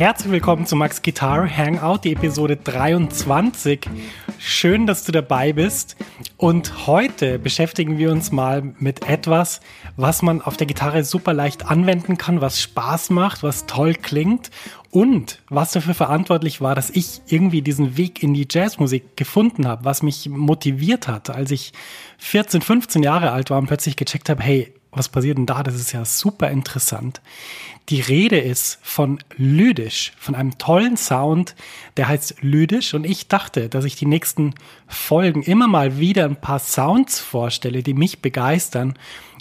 herzlich willkommen zu Max Guitar Hangout, die Episode 23. Schön, dass du dabei bist. Und heute beschäftigen wir uns mal mit etwas, was man auf der Gitarre super leicht anwenden kann, was Spaß macht, was toll klingt und was dafür verantwortlich war, dass ich irgendwie diesen Weg in die Jazzmusik gefunden habe, was mich motiviert hat, als ich 14, 15 Jahre alt war und plötzlich gecheckt habe, hey, was passiert denn da? Das ist ja super interessant. Die Rede ist von Lydisch, von einem tollen Sound, der heißt Lydisch. Und ich dachte, dass ich die nächsten Folgen immer mal wieder ein paar Sounds vorstelle, die mich begeistern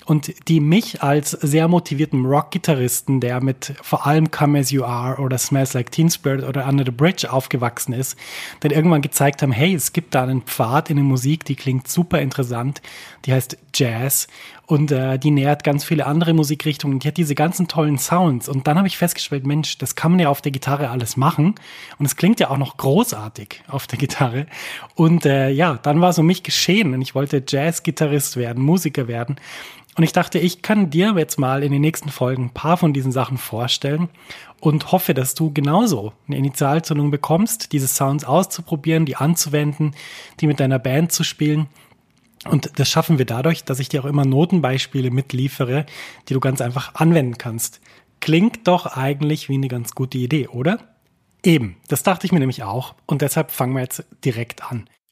und die mich als sehr motivierten Rock-Gitarristen, der mit vor allem Come As You Are oder Smells Like Teen Spirit oder Under the Bridge aufgewachsen ist, dann irgendwann gezeigt haben, hey, es gibt da einen Pfad in der Musik, die klingt super interessant, die heißt Jazz. Und äh, die nähert ganz viele andere Musikrichtungen, die hat diese ganzen tollen Sounds. Und dann habe ich festgestellt, Mensch, das kann man ja auf der Gitarre alles machen. Und es klingt ja auch noch großartig auf der Gitarre. Und äh, ja, dann war so mich geschehen und ich wollte Jazz-Gitarrist werden, Musiker werden und ich dachte, ich kann dir jetzt mal in den nächsten Folgen ein paar von diesen Sachen vorstellen und hoffe, dass du genauso eine Initialzündung bekommst, diese Sounds auszuprobieren, die anzuwenden, die mit deiner Band zu spielen. Und das schaffen wir dadurch, dass ich dir auch immer Notenbeispiele mitliefere, die du ganz einfach anwenden kannst. Klingt doch eigentlich wie eine ganz gute Idee, oder? Eben, das dachte ich mir nämlich auch und deshalb fangen wir jetzt direkt an.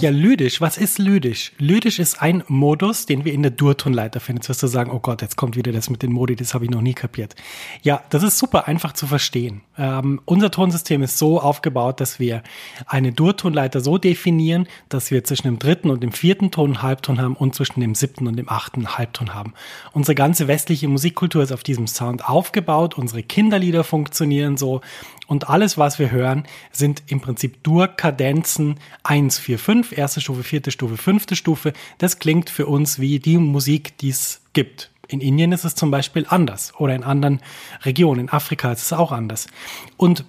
Ja, lydisch. Was ist lydisch? Lydisch ist ein Modus, den wir in der Durtonleiter finden. Jetzt wirst du sagen, oh Gott, jetzt kommt wieder das mit den Modi, das habe ich noch nie kapiert. Ja, das ist super einfach zu verstehen. Ähm, unser Tonsystem ist so aufgebaut, dass wir eine Durtonleiter so definieren, dass wir zwischen dem dritten und dem vierten Ton einen Halbton haben und zwischen dem siebten und dem achten einen Halbton haben. Unsere ganze westliche Musikkultur ist auf diesem Sound aufgebaut. Unsere Kinderlieder funktionieren so. Und alles, was wir hören, sind im Prinzip Dur-Kadenzen 1, 4, 5, erste Stufe, vierte Stufe, fünfte Stufe. Das klingt für uns wie die Musik, die es gibt. In Indien ist es zum Beispiel anders oder in anderen Regionen. In Afrika ist es auch anders. Und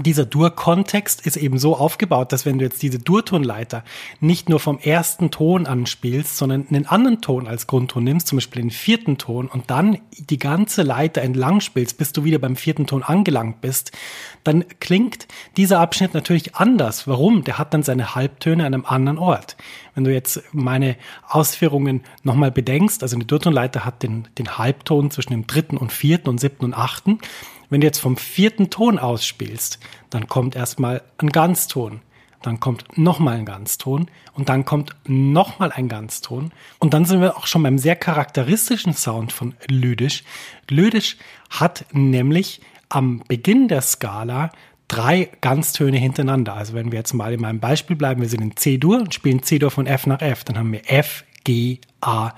dieser Dur-Kontext ist eben so aufgebaut, dass wenn du jetzt diese Durtonleiter nicht nur vom ersten Ton anspielst, sondern einen anderen Ton als Grundton nimmst, zum Beispiel den vierten Ton und dann die ganze Leiter entlang spielst, bis du wieder beim vierten Ton angelangt bist, dann klingt dieser Abschnitt natürlich anders. Warum? Der hat dann seine Halbtöne an einem anderen Ort. Wenn du jetzt meine Ausführungen nochmal bedenkst, also eine Durtonleiter hat den, den Halbton zwischen dem dritten und vierten und siebten und achten wenn du jetzt vom vierten Ton ausspielst, dann kommt erstmal ein Ganzton, dann kommt nochmal ein Ganzton und dann kommt nochmal ein Ganzton. Und dann sind wir auch schon beim sehr charakteristischen Sound von Lydisch. Lydisch hat nämlich am Beginn der Skala drei Ganztöne hintereinander. Also wenn wir jetzt mal in meinem Beispiel bleiben, wir sind in C-Dur und spielen C-Dur von F nach F, dann haben wir F, G, A,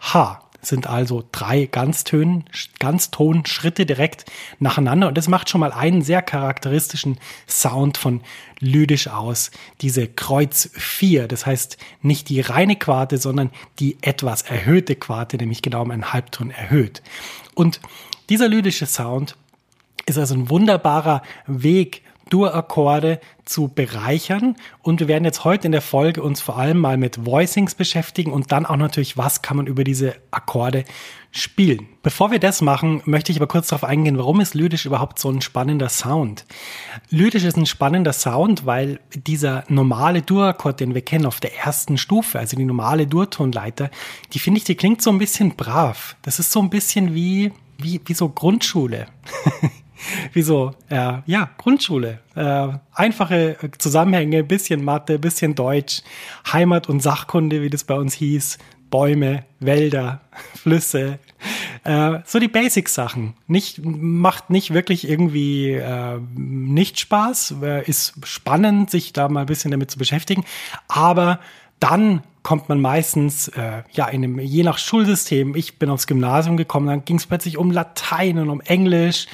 H sind also drei Ganztönen, Ganztonschritte direkt nacheinander und das macht schon mal einen sehr charakteristischen Sound von Lydisch aus. Diese Kreuz 4, das heißt nicht die reine Quarte, sondern die etwas erhöhte Quarte, nämlich genau um einen Halbton erhöht. Und dieser lydische Sound ist also ein wunderbarer Weg, Dur-Akkorde zu bereichern. Und wir werden jetzt heute in der Folge uns vor allem mal mit Voicings beschäftigen und dann auch natürlich, was kann man über diese Akkorde spielen. Bevor wir das machen, möchte ich aber kurz darauf eingehen, warum ist Lydisch überhaupt so ein spannender Sound? Lydisch ist ein spannender Sound, weil dieser normale Dur-Akkord, den wir kennen auf der ersten Stufe, also die normale Durtonleiter, die finde ich, die klingt so ein bisschen brav. Das ist so ein bisschen wie, wie, wie so Grundschule. Wieso? Äh, ja, Grundschule. Äh, einfache Zusammenhänge, bisschen Mathe, bisschen Deutsch, Heimat- und Sachkunde, wie das bei uns hieß, Bäume, Wälder, Flüsse, äh, so die Basic-Sachen. Nicht, macht nicht wirklich irgendwie äh, nicht Spaß, äh, ist spannend, sich da mal ein bisschen damit zu beschäftigen, aber dann kommt man meistens, äh, ja, in einem, je nach Schulsystem, ich bin aufs Gymnasium gekommen, dann ging es plötzlich um Latein und um Englisch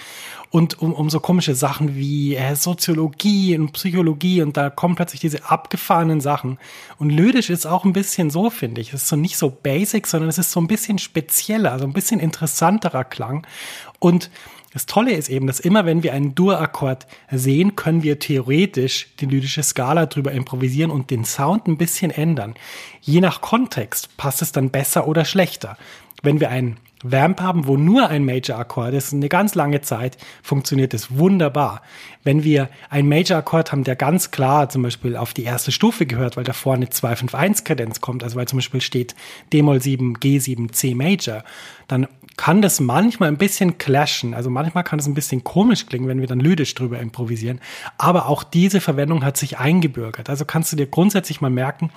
und um, um so komische Sachen wie Soziologie und Psychologie und da kommen plötzlich diese abgefahrenen Sachen. Und Lydisch ist auch ein bisschen so, finde ich. Es ist so nicht so basic, sondern es ist so ein bisschen spezieller, so ein bisschen interessanterer Klang. Und das Tolle ist eben, dass immer wenn wir einen Dur-Akkord sehen, können wir theoretisch die lydische Skala drüber improvisieren und den Sound ein bisschen ändern. Je nach Kontext passt es dann besser oder schlechter. Wenn wir einen Vamp haben, wo nur ein Major-Akkord ist, eine ganz lange Zeit, funktioniert es wunderbar. Wenn wir einen Major-Akkord haben, der ganz klar zum Beispiel auf die erste Stufe gehört, weil da vorne 2-5-1-Kadenz kommt, also weil zum Beispiel steht D-Moll 7, G7, C Major, dann kann das manchmal ein bisschen clashen. Also manchmal kann es ein bisschen komisch klingen, wenn wir dann lydisch drüber improvisieren. Aber auch diese Verwendung hat sich eingebürgert. Also kannst du dir grundsätzlich mal merken,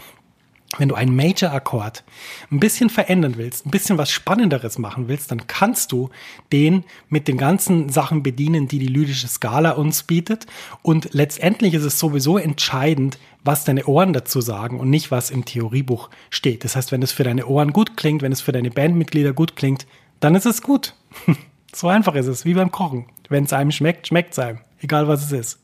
wenn du einen Major-Akkord ein bisschen verändern willst, ein bisschen was Spannenderes machen willst, dann kannst du den mit den ganzen Sachen bedienen, die die lydische Skala uns bietet. Und letztendlich ist es sowieso entscheidend, was deine Ohren dazu sagen und nicht, was im Theoriebuch steht. Das heißt, wenn es für deine Ohren gut klingt, wenn es für deine Bandmitglieder gut klingt, dann ist es gut. so einfach ist es, wie beim Kochen. Wenn es einem schmeckt, schmeckt es einem, egal was es ist.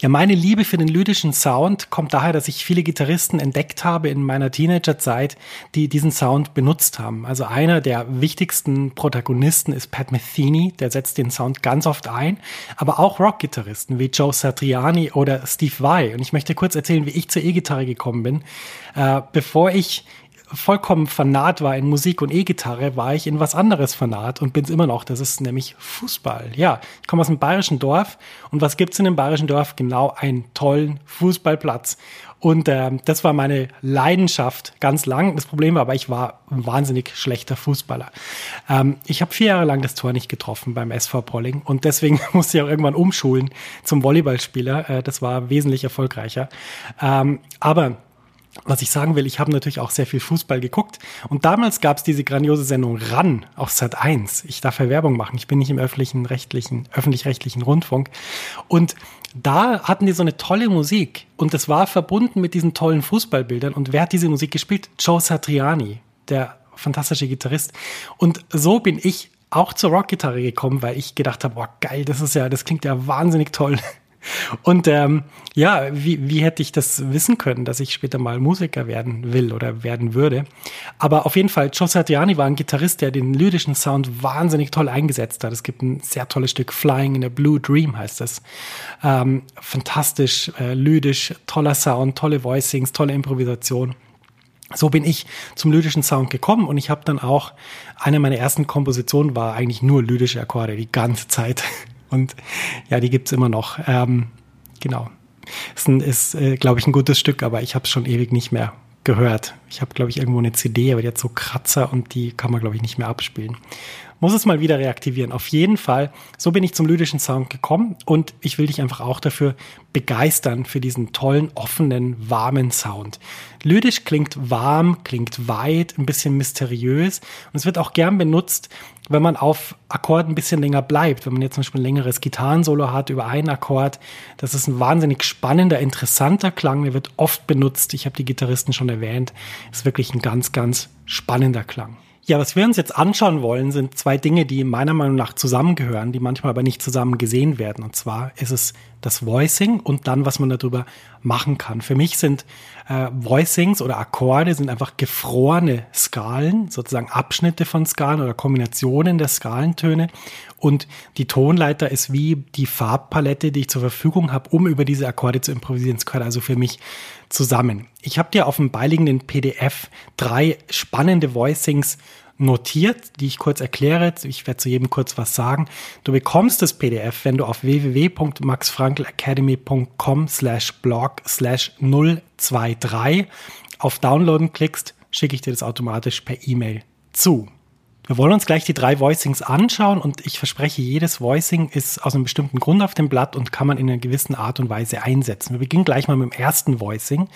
Ja, meine Liebe für den lydischen Sound kommt daher, dass ich viele Gitarristen entdeckt habe in meiner Teenagerzeit, die diesen Sound benutzt haben. Also einer der wichtigsten Protagonisten ist Pat Metheny, der setzt den Sound ganz oft ein, aber auch Rockgitarristen wie Joe Satriani oder Steve Vai. Und ich möchte kurz erzählen, wie ich zur E-Gitarre gekommen bin. Äh, bevor ich vollkommen fanat war in Musik und E-Gitarre, war ich in was anderes fanat und bin es immer noch. Das ist nämlich Fußball. Ja, ich komme aus einem bayerischen Dorf und was gibt's in dem bayerischen Dorf? Genau einen tollen Fußballplatz. Und äh, das war meine Leidenschaft ganz lang. Das Problem war aber, ich war ein wahnsinnig schlechter Fußballer. Ähm, ich habe vier Jahre lang das Tor nicht getroffen beim SV Polling und deswegen musste ich auch irgendwann umschulen zum Volleyballspieler. Äh, das war wesentlich erfolgreicher. Ähm, aber was ich sagen will, ich habe natürlich auch sehr viel Fußball geguckt und damals gab es diese grandiose Sendung RAN auf Sat 1. Ich darf ja Werbung machen, ich bin nicht im öffentlichen rechtlichen öffentlich-rechtlichen Rundfunk und da hatten die so eine tolle Musik und das war verbunden mit diesen tollen Fußballbildern und wer hat diese Musik gespielt? Joe Satriani, der fantastische Gitarrist und so bin ich auch zur Rockgitarre gekommen, weil ich gedacht habe, boah, geil, das ist ja, das klingt ja wahnsinnig toll. Und ähm, ja, wie, wie hätte ich das wissen können, dass ich später mal Musiker werden will oder werden würde? Aber auf jeden Fall, Joe Satriani war ein Gitarrist, der den lyrischen Sound wahnsinnig toll eingesetzt hat. Es gibt ein sehr tolles Stück Flying in a Blue Dream heißt es. Ähm, fantastisch, äh, lyrisch, toller Sound, tolle Voicings, tolle Improvisation. So bin ich zum lyrischen Sound gekommen und ich habe dann auch, eine meiner ersten Kompositionen war eigentlich nur lydische Akkorde die ganze Zeit. Und ja, die gibt's immer noch. Ähm, genau. Ist, ist äh, glaube ich, ein gutes Stück, aber ich habe es schon ewig nicht mehr gehört. Ich habe, glaube ich, irgendwo eine CD, aber die hat so Kratzer und die kann man, glaube ich, nicht mehr abspielen. Muss es mal wieder reaktivieren. Auf jeden Fall, so bin ich zum lydischen Sound gekommen und ich will dich einfach auch dafür begeistern, für diesen tollen, offenen, warmen Sound. Lydisch klingt warm, klingt weit, ein bisschen mysteriös und es wird auch gern benutzt, wenn man auf Akkorden ein bisschen länger bleibt. Wenn man jetzt zum Beispiel ein längeres Gitarrensolo hat über einen Akkord, das ist ein wahnsinnig spannender, interessanter Klang, der wird oft benutzt. Ich habe die Gitarristen schon erwähnt. Ist wirklich ein ganz, ganz spannender Klang. Ja, was wir uns jetzt anschauen wollen, sind zwei Dinge, die meiner Meinung nach zusammengehören, die manchmal aber nicht zusammen gesehen werden. Und zwar ist es das Voicing und dann, was man darüber machen kann. Für mich sind äh, Voicings oder Akkorde sind einfach gefrorene Skalen, sozusagen Abschnitte von Skalen oder Kombinationen der Skalentöne. Und die Tonleiter ist wie die Farbpalette, die ich zur Verfügung habe, um über diese Akkorde zu improvisieren. Es gehört also für mich zusammen. Ich habe dir auf dem beiliegenden PDF drei spannende Voicings notiert, die ich kurz erkläre. Ich werde zu jedem kurz was sagen. Du bekommst das PDF, wenn du auf www.maxfrankelacademy.com slash blog slash 023 auf Downloaden klickst, schicke ich dir das automatisch per E-Mail zu. Wir wollen uns gleich die drei Voicings anschauen und ich verspreche, jedes Voicing ist aus einem bestimmten Grund auf dem Blatt und kann man in einer gewissen Art und Weise einsetzen. Wir beginnen gleich mal mit dem ersten Voicing.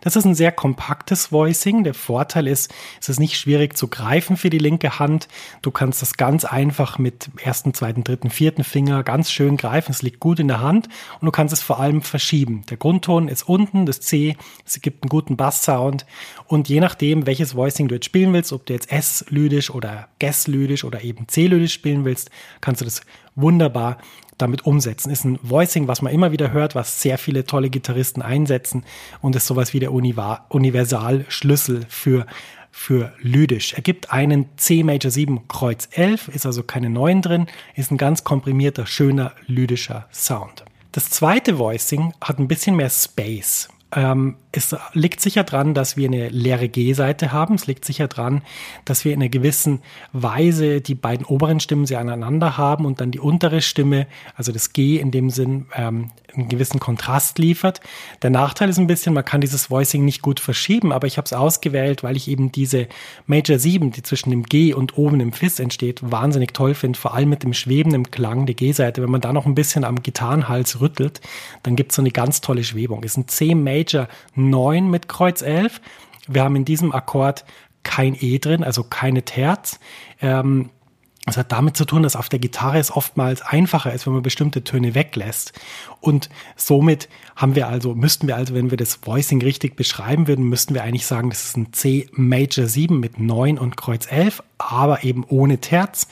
Das ist ein sehr kompaktes Voicing. Der Vorteil ist, es ist nicht schwierig zu greifen für die linke Hand. Du kannst das ganz einfach mit ersten, zweiten, dritten, vierten Finger ganz schön greifen. Es liegt gut in der Hand und du kannst es vor allem verschieben. Der Grundton ist unten, das C, es gibt einen guten Basssound und je nachdem, welches Voicing du jetzt spielen willst, ob du jetzt S-lydisch oder Ges-lydisch oder eben C-lydisch spielen willst, kannst du das wunderbar damit umsetzen. Ist ein Voicing, was man immer wieder hört, was sehr viele tolle Gitarristen einsetzen und ist sowas wie der Universalschlüssel für für lydisch. Er gibt einen C Major 7 Kreuz 11, ist also keine 9 drin, ist ein ganz komprimierter, schöner, lydischer Sound. Das zweite Voicing hat ein bisschen mehr Space. Ähm, es liegt sicher dran, dass wir eine leere G-Seite haben. Es liegt sicher dran, dass wir in einer gewissen Weise die beiden oberen Stimmen sehr aneinander haben und dann die untere Stimme, also das G in dem Sinn, ähm, einen gewissen Kontrast liefert. Der Nachteil ist ein bisschen, man kann dieses Voicing nicht gut verschieben, aber ich habe es ausgewählt, weil ich eben diese Major 7, die zwischen dem G und oben im Fis entsteht, wahnsinnig toll finde, vor allem mit dem schwebenden Klang der G-Seite. Wenn man da noch ein bisschen am Gitarrenhals rüttelt, dann gibt es so eine ganz tolle Schwebung. Ist ein C Major 9 mit Kreuz 11. Wir haben in diesem Akkord kein E drin, also keine Terz. Ähm, das hat damit zu tun, dass auf der Gitarre es oftmals einfacher ist, wenn man bestimmte Töne weglässt. Und somit haben wir also, müssten wir also, wenn wir das Voicing richtig beschreiben würden, müssten wir eigentlich sagen, das ist ein C Major 7 mit 9 und Kreuz 11, aber eben ohne Terz.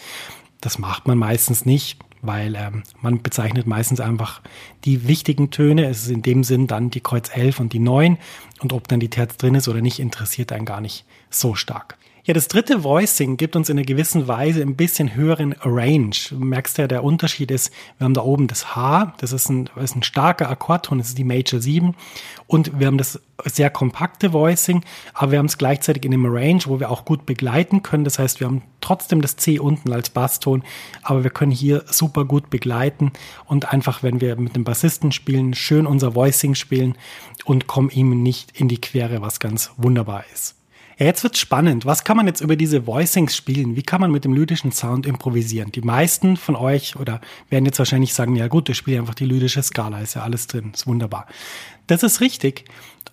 Das macht man meistens nicht weil ähm, man bezeichnet meistens einfach die wichtigen Töne. Es ist in dem Sinn dann die Kreuz 11 und die 9 und ob dann die Terz drin ist oder nicht, interessiert einen gar nicht so stark. Ja, das dritte Voicing gibt uns in einer gewissen Weise ein bisschen höheren Range. Du merkst ja, der Unterschied ist, wir haben da oben das H, das ist ein, ist ein starker Akkordton, das ist die Major 7 und wir haben das sehr kompakte Voicing, aber wir haben es gleichzeitig in einem Range, wo wir auch gut begleiten können. Das heißt, wir haben trotzdem das C unten als Basston, aber wir können hier super gut begleiten und einfach, wenn wir mit dem Bassisten spielen, schön unser Voicing spielen und kommen ihm nicht in die Quere, was ganz wunderbar ist. Ja, jetzt wird's spannend. Was kann man jetzt über diese Voicings spielen? Wie kann man mit dem lydischen Sound improvisieren? Die meisten von euch oder werden jetzt wahrscheinlich sagen, ja gut, ich spiele einfach die lydische Skala, ist ja alles drin, ist wunderbar. Das ist richtig.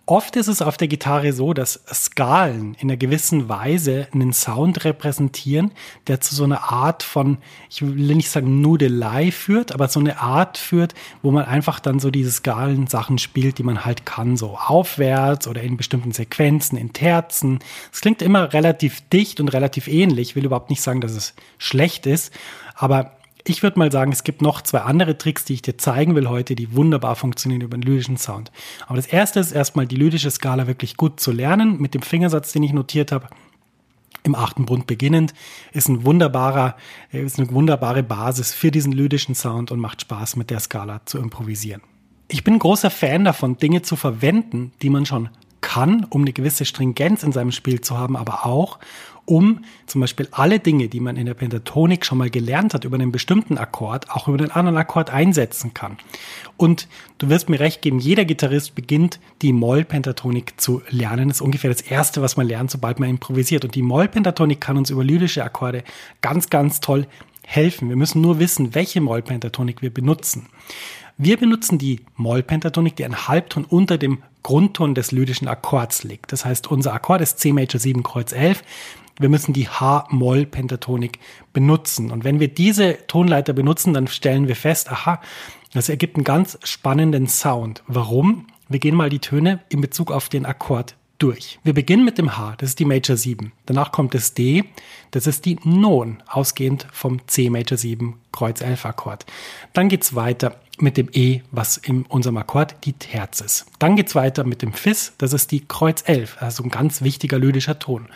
Oft ist es auf der Gitarre so, dass Skalen in einer gewissen Weise einen Sound repräsentieren, der zu so einer Art von, ich will nicht sagen Nudelei führt, aber so eine Art führt, wo man einfach dann so diese Skalensachen spielt, die man halt kann, so aufwärts oder in bestimmten Sequenzen, in Terzen. Es klingt immer relativ dicht und relativ ähnlich. Ich will überhaupt nicht sagen, dass es schlecht ist, aber ich würde mal sagen, es gibt noch zwei andere Tricks, die ich dir zeigen will heute, die wunderbar funktionieren über den lydischen Sound. Aber das erste ist erstmal die lydische Skala wirklich gut zu lernen mit dem Fingersatz, den ich notiert habe. Im achten Bund beginnend ist ein wunderbarer, ist eine wunderbare Basis für diesen lydischen Sound und macht Spaß mit der Skala zu improvisieren. Ich bin großer Fan davon, Dinge zu verwenden, die man schon kann, um eine gewisse Stringenz in seinem Spiel zu haben, aber auch, um zum Beispiel alle Dinge, die man in der Pentatonik schon mal gelernt hat, über einen bestimmten Akkord, auch über den anderen Akkord einsetzen kann. Und du wirst mir recht geben, jeder Gitarrist beginnt die Moll-Pentatonik zu lernen. Das ist ungefähr das Erste, was man lernt, sobald man improvisiert. Und die Moll-Pentatonik kann uns über lydische Akkorde ganz, ganz toll helfen. Wir müssen nur wissen, welche Moll-Pentatonik wir benutzen. Wir benutzen die Moll-Pentatonik, die ein Halbton unter dem Grundton des lydischen Akkords liegt. Das heißt, unser Akkord ist C Major 7 Kreuz 11 wir müssen die H-Moll-Pentatonik benutzen. Und wenn wir diese Tonleiter benutzen, dann stellen wir fest, aha, das ergibt einen ganz spannenden Sound. Warum? Wir gehen mal die Töne in Bezug auf den Akkord durch. Wir beginnen mit dem H, das ist die Major 7. Danach kommt das D, das ist die Non, ausgehend vom C Major 7 Kreuz 11 Akkord. Dann geht's weiter mit dem E, was in unserem Akkord die Terz ist. Dann geht's weiter mit dem Fis, das ist die Kreuz 11, also ein ganz wichtiger lydischer Ton.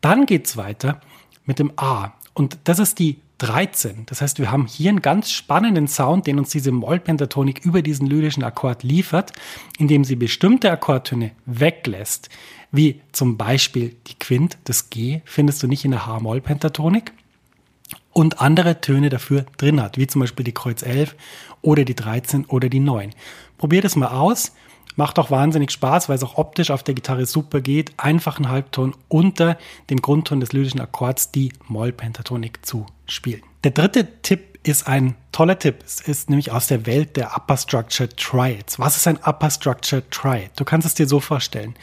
Dann geht's weiter mit dem A und das ist die 13. Das heißt, wir haben hier einen ganz spannenden Sound, den uns diese Mollpentatonik über diesen lyrischen Akkord liefert, indem sie bestimmte Akkordtöne weglässt, wie zum Beispiel die Quint, das G, findest du nicht in der H-Moll-Pentatonik und andere Töne dafür drin hat, wie zum Beispiel die Kreuz 11 oder die 13 oder die 9. Probier das mal aus Macht auch wahnsinnig Spaß, weil es auch optisch auf der Gitarre super geht, einfach einen Halbton unter dem Grundton des lyrischen Akkords die Moll-Pentatonik zu spielen. Der dritte Tipp ist ein toller Tipp. Es ist nämlich aus der Welt der Upper Structure Triads. Was ist ein Upper Structure Triad? Du kannst es dir so vorstellen.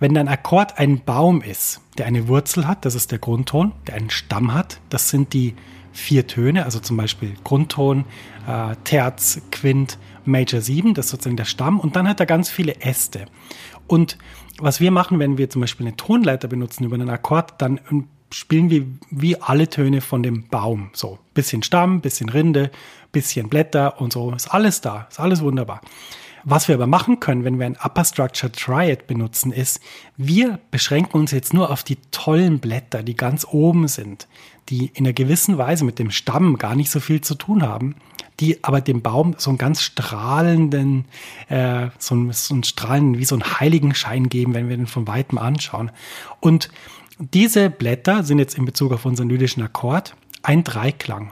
Wenn dein Akkord ein Baum ist, der eine Wurzel hat, das ist der Grundton, der einen Stamm hat, das sind die vier Töne, also zum Beispiel Grundton, äh, Terz, Quint, Major 7, das ist sozusagen der Stamm, und dann hat er ganz viele Äste. Und was wir machen, wenn wir zum Beispiel eine Tonleiter benutzen über einen Akkord, dann spielen wir wie alle Töne von dem Baum. So, bisschen Stamm, bisschen Rinde, bisschen Blätter und so. Ist alles da, ist alles wunderbar. Was wir aber machen können, wenn wir ein Upper Structure Triad benutzen, ist, wir beschränken uns jetzt nur auf die tollen Blätter, die ganz oben sind, die in einer gewissen Weise mit dem Stamm gar nicht so viel zu tun haben, die aber dem Baum so einen ganz strahlenden, äh, so, einen, so einen strahlenden, wie so einen Heiligenschein geben, wenn wir den von weitem anschauen. Und diese Blätter sind jetzt in Bezug auf unseren lydischen Akkord ein Dreiklang.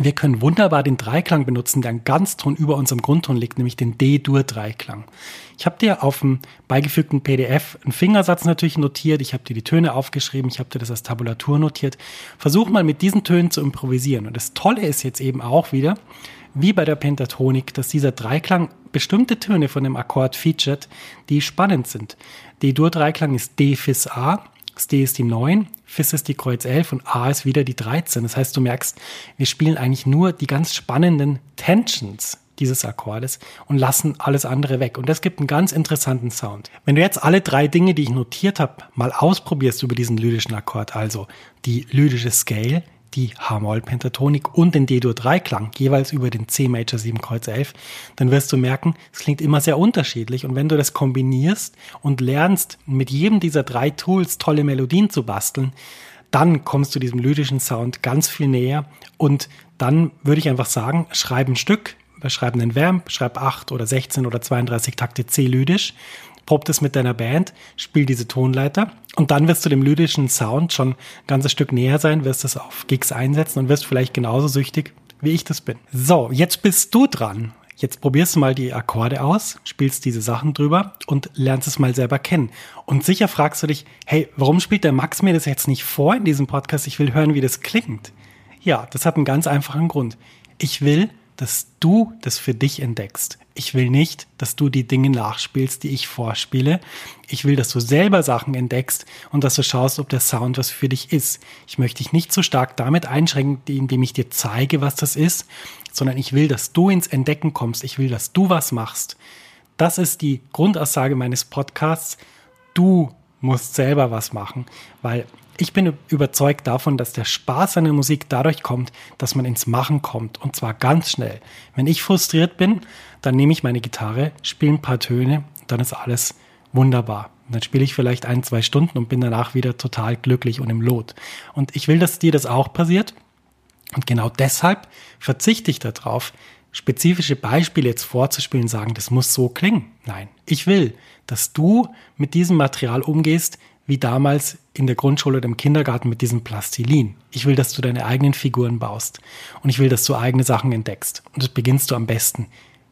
Wir können wunderbar den Dreiklang benutzen, der einen Ganzton über unserem Grundton liegt, nämlich den D-Dur-Dreiklang. Ich habe dir auf dem beigefügten PDF einen Fingersatz natürlich notiert, ich habe dir die Töne aufgeschrieben, ich habe dir das als Tabulatur notiert. Versuch mal mit diesen Tönen zu improvisieren. Und das Tolle ist jetzt eben auch wieder, wie bei der Pentatonik, dass dieser Dreiklang bestimmte Töne von dem Akkord featured, die spannend sind. D-Dur-Dreiklang ist D, Fis, A das D ist die 9, Fis ist die Kreuz 11 und A ist wieder die 13. Das heißt, du merkst, wir spielen eigentlich nur die ganz spannenden Tensions dieses Akkordes und lassen alles andere weg. Und das gibt einen ganz interessanten Sound. Wenn du jetzt alle drei Dinge, die ich notiert habe, mal ausprobierst über diesen lydischen Akkord, also die lydische Scale, die H-Moll-Pentatonik und den D-Dur-3-Klang, jeweils über den C-Major 7 Kreuz 11, dann wirst du merken, es klingt immer sehr unterschiedlich. Und wenn du das kombinierst und lernst, mit jedem dieser drei Tools tolle Melodien zu basteln, dann kommst du diesem lyrischen Sound ganz viel näher. Und dann würde ich einfach sagen, schreib ein Stück, schreib einen Vamp, schreib 8 oder 16 oder 32 Takte C-lydisch prob das mit deiner Band, spiel diese Tonleiter und dann wirst du dem lyrischen Sound schon ein ganzes Stück näher sein, wirst es auf Gigs einsetzen und wirst vielleicht genauso süchtig, wie ich das bin. So, jetzt bist du dran. Jetzt probierst du mal die Akkorde aus, spielst diese Sachen drüber und lernst es mal selber kennen. Und sicher fragst du dich, hey, warum spielt der Max mir das jetzt nicht vor in diesem Podcast? Ich will hören, wie das klingt. Ja, das hat einen ganz einfachen Grund. Ich will, dass du das für dich entdeckst. Ich will nicht, dass du die Dinge nachspielst, die ich vorspiele. Ich will, dass du selber Sachen entdeckst und dass du schaust, ob der Sound was für dich ist. Ich möchte dich nicht so stark damit einschränken, indem ich dir zeige, was das ist, sondern ich will, dass du ins Entdecken kommst. Ich will, dass du was machst. Das ist die Grundaussage meines Podcasts. Du musst selber was machen, weil ich bin überzeugt davon, dass der Spaß an der Musik dadurch kommt, dass man ins Machen kommt und zwar ganz schnell. Wenn ich frustriert bin, dann nehme ich meine Gitarre, spiele ein paar Töne, dann ist alles wunderbar. Und dann spiele ich vielleicht ein, zwei Stunden und bin danach wieder total glücklich und im Lot. Und ich will, dass dir das auch passiert. Und genau deshalb verzichte ich darauf, spezifische Beispiele jetzt vorzuspielen, sagen, das muss so klingen. Nein, ich will, dass du mit diesem Material umgehst, wie damals in der Grundschule oder im Kindergarten mit diesem Plastilin. Ich will, dass du deine eigenen Figuren baust und ich will, dass du eigene Sachen entdeckst. Und das beginnst du am besten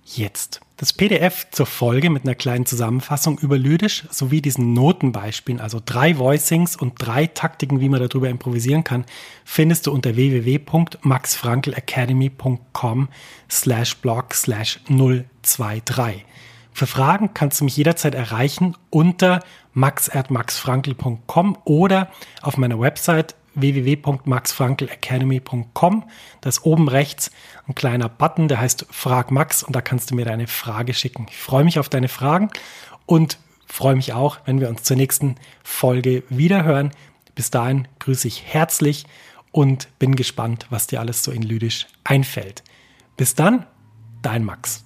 jetzt. Das PDF zur Folge mit einer kleinen Zusammenfassung über Lydisch sowie diesen Notenbeispielen, also drei Voicings und drei Taktiken, wie man darüber improvisieren kann, findest du unter www.maxfrankelacademy.com slash blog slash 023. Für Fragen kannst du mich jederzeit erreichen unter max.maxfrankel.com oder auf meiner Website www.maxfrankelacademy.com. Da ist oben rechts ein kleiner Button, der heißt Frag Max und da kannst du mir deine Frage schicken. Ich freue mich auf deine Fragen und freue mich auch, wenn wir uns zur nächsten Folge wiederhören. Bis dahin grüße ich herzlich und bin gespannt, was dir alles so in Lüdisch einfällt. Bis dann, dein Max.